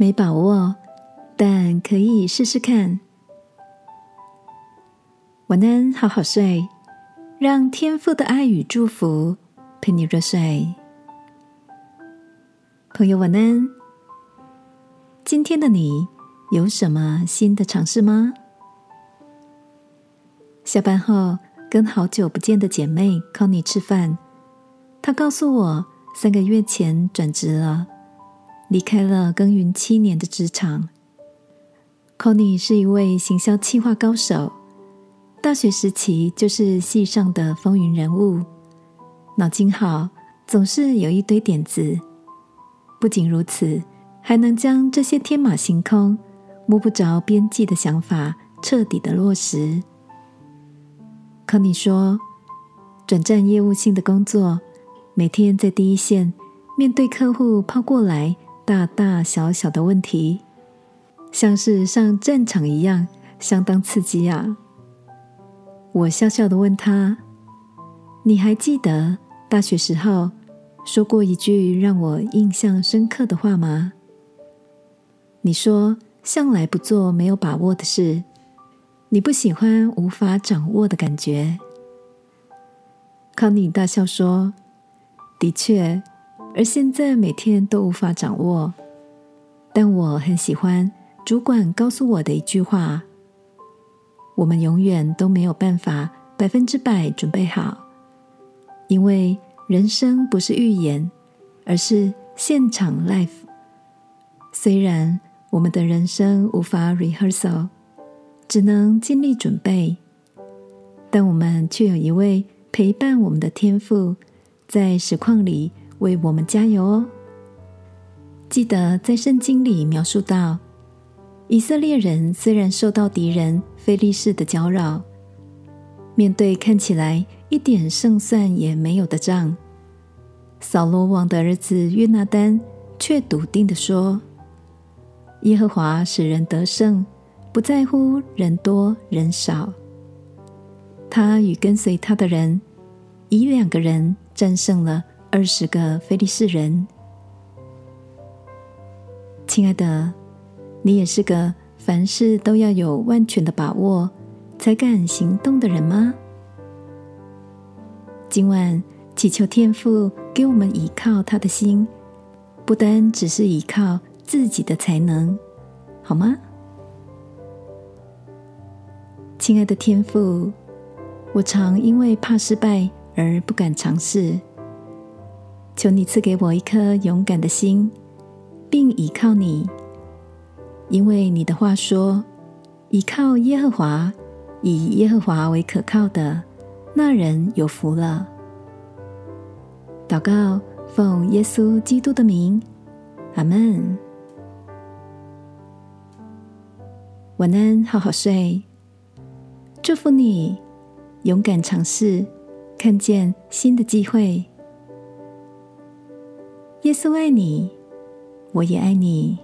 没把握，但可以试试看。晚安，好好睡，让天父的爱与祝福陪你入睡。朋友，晚安。今天的你有什么新的尝试吗？下班后跟好久不见的姐妹 Connie 吃饭，她告诉我，三个月前转职了。离开了耕耘七年的职场，Conny 是一位行销企划高手。大学时期就是系上的风云人物，脑筋好，总是有一堆点子。不仅如此，还能将这些天马行空、摸不着边际的想法彻底的落实。Conny 说，转战业务性的工作，每天在第一线面对客户抛过来。大大小小的问题，像是上战场一样，相当刺激啊！我笑笑的问他：“你还记得大学时候说过一句让我印象深刻的话吗？你说向来不做没有把握的事，你不喜欢无法掌握的感觉。”康妮大笑说：“的确。”而现在每天都无法掌握，但我很喜欢主管告诉我的一句话：我们永远都没有办法百分之百准备好，因为人生不是预演，而是现场 life。虽然我们的人生无法 rehearsal，只能尽力准备，但我们却有一位陪伴我们的天赋，在实况里。为我们加油哦！记得在圣经里描述到，以色列人虽然受到敌人非利士的搅扰，面对看起来一点胜算也没有的仗，扫罗王的儿子约拿丹却笃定的说：“耶和华使人得胜，不在乎人多人少。他与跟随他的人，以两个人战胜了。”二十个菲利士人，亲爱的，你也是个凡事都要有万全的把握才敢行动的人吗？今晚祈求天父给我们依靠他的心，不单只是依靠自己的才能，好吗？亲爱的天父，我常因为怕失败而不敢尝试。求你赐给我一颗勇敢的心，并依靠你，因为你的话说：“依靠耶和华，以耶和华为可靠的，那人有福了。”祷告，奉耶稣基督的名，阿门。晚安，好好睡。祝福你，勇敢尝试，看见新的机会。耶稣爱你，我也爱你。